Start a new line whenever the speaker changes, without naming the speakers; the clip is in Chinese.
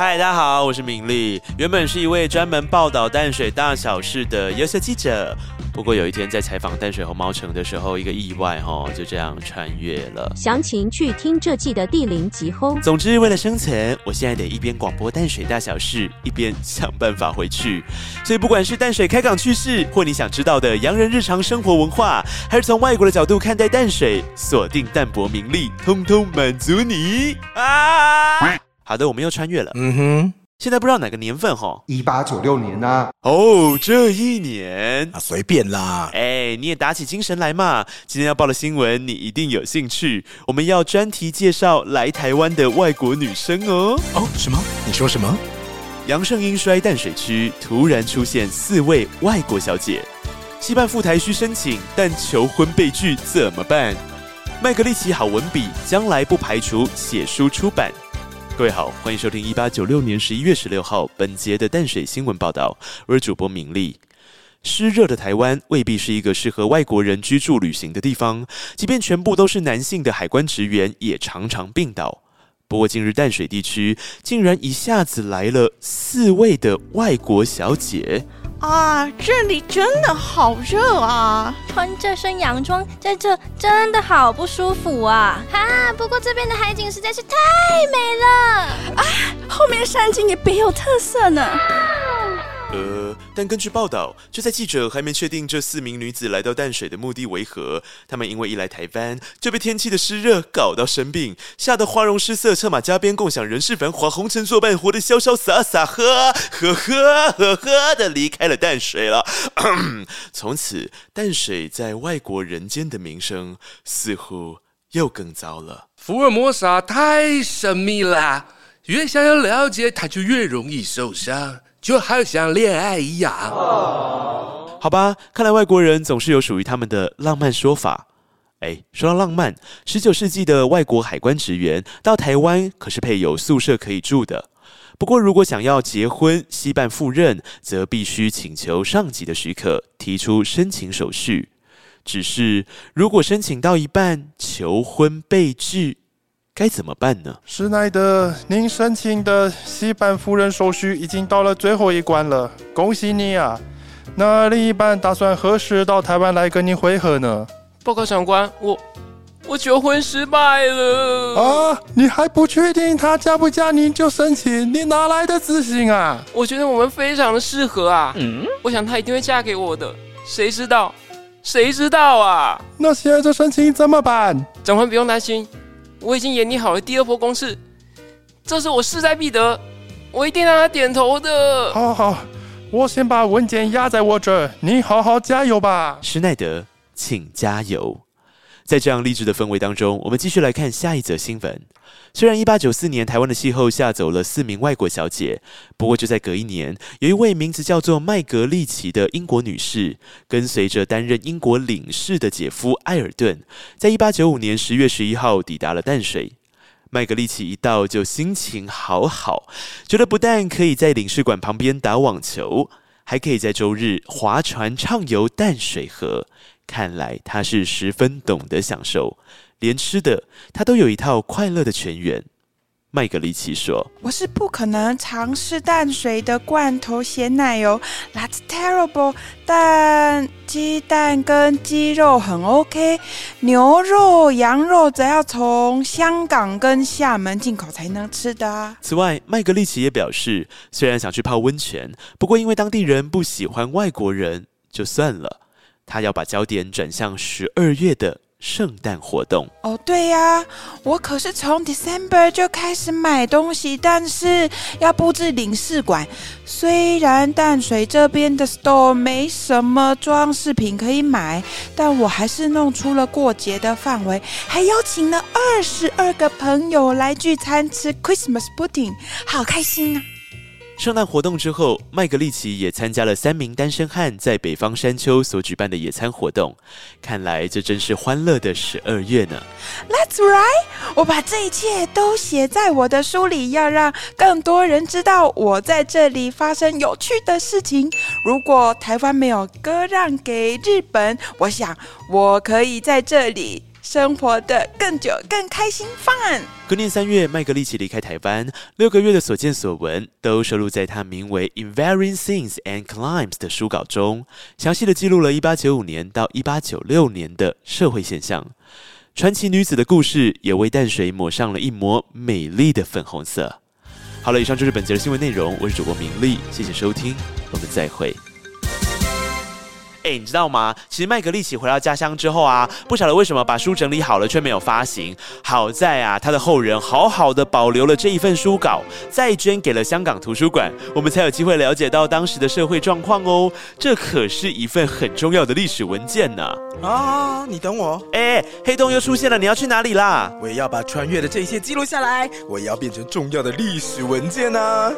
嗨，大家好，我是明丽。原本是一位专门报道淡水大小事的优秀记者，不过有一天在采访淡水红毛城的时候，一个意外哈，就这样穿越了。
详情去听这季的第零集轰。
总之，为了生存，我现在得一边广播淡水大小事，一边想办法回去。所以，不管是淡水开港趣事，或你想知道的洋人日常生活文化，还是从外国的角度看待淡水，锁定淡泊名利，通通满足你啊！好的，我们又穿越了。嗯哼，现在不知道哪个年份哈？
一八九六年呐。
哦，这一年
啊，随便啦。
哎，你也打起精神来嘛。今天要报的新闻，你一定有兴趣。我们要专题介绍来台湾的外国女生哦。
哦，什么？你说什么？
杨胜英衰淡水区突然出现四位外国小姐，西办赴台需申请，但求婚被拒怎么办？麦格利奇好文笔，将来不排除写书出版。各位好，欢迎收听一八九六年十一月十六号本节的淡水新闻报道。我是主播明丽。湿热的台湾未必是一个适合外国人居住旅行的地方，即便全部都是男性的海关职员，也常常病倒。不过近日淡水地区竟然一下子来了四位的外国小姐。
啊，这里真的好热啊！
穿这身洋装在这真的好不舒服啊！哈，不过这边的海景实在是太美了
啊！后面山景也别有特色呢。
呃，但根据报道，就在记者还没确定这四名女子来到淡水的目的为何，她们因为一来台湾就被天气的湿热搞到生病，吓得花容失色，策马加鞭，共享人世繁华，红尘作伴，活得潇潇洒洒，呵呵呵呵呵的离开了淡水了。从此，淡水在外国人间的名声似乎又更糟了。
福尔摩沙太神秘了，越想要了解，他就越容易受伤。就好像恋爱一样，
好吧？看来外国人总是有属于他们的浪漫说法。哎，说到浪漫，十九世纪的外国海关职员到台湾可是配有宿舍可以住的。不过，如果想要结婚、西办赴任，则必须请求上级的许可，提出申请手续。只是，如果申请到一半求婚被拒。该怎么办呢？
施耐德，您申请的西办夫人手续已经到了最后一关了，恭喜你啊！那另一半打算何时到台湾来跟您会合呢？
报告长官，我我求婚失败了
啊！你还不确定他嫁不嫁您就申请，你哪来的自信啊？
我觉得我们非常的适合啊！嗯，我想她一定会嫁给我的，谁知道？谁知道啊？
那现在这申请怎么办？
长官不用担心。我已经演拟好了第二波攻势，这是我势在必得，我一定让他点头的。
好好，我先把文件压在我这，你好好加油吧，
施耐德，请加油。在这样励志的氛围当中，我们继续来看下一则新闻。虽然一八九四年台湾的气候吓走了四名外国小姐，不过就在隔一年，有一位名字叫做麦格利奇的英国女士，跟随着担任英国领事的姐夫埃尔顿，在一八九五年十月十一号抵达了淡水。麦格利奇一到就心情好好，觉得不但可以在领事馆旁边打网球，还可以在周日划船畅游淡水河。看来他是十分懂得享受。连吃的，他都有一套快乐的全员。麦格利奇说：“
我是不可能尝试淡水的罐头咸奶油，That's terrible。但鸡蛋跟鸡肉很 OK，牛肉、羊肉则要从香港跟厦门进口才能吃的。”
此外，麦格利奇也表示，虽然想去泡温泉，不过因为当地人不喜欢外国人，就算了。他要把焦点转向十二月的。圣诞活动
哦，对呀，我可是从 December 就开始买东西，但是要布置领事馆。虽然淡水这边的 store 没什么装饰品可以买，但我还是弄出了过节的范围，还邀请了二十二个朋友来聚餐吃 Christmas pudding，好开心啊！
圣诞活动之后，麦格利奇也参加了三名单身汉在北方山丘所举办的野餐活动。看来这真是欢乐的十二月呢。
That's right，我把这一切都写在我的书里，要让更多人知道我在这里发生有趣的事情。如果台湾没有割让给日本，我想我可以在这里。生活的更久、更开心、fun。
隔年三月，麦格利奇离开台湾，六个月的所见所闻都收录在他名为《In Varying Things and Climbs》的书稿中，详细的记录了1895年到1896年的社会现象。传奇女子的故事也为淡水抹上了一抹美丽的粉红色。好了，以上就是本节的新闻内容，我是主播明丽，谢谢收听，我们再会。哎，你知道吗？其实麦格利奇回到家乡之后啊，不晓得为什么把书整理好了却没有发行。好在啊，他的后人好好的保留了这一份书稿，再捐给了香港图书馆，我们才有机会了解到当时的社会状况哦。这可是一份很重要的历史文件呢。
啊，你等我，
哎，黑洞又出现了，你要去哪里啦？
我也要把穿越的这一切记录下来，我也要变成重要的历史文件呢。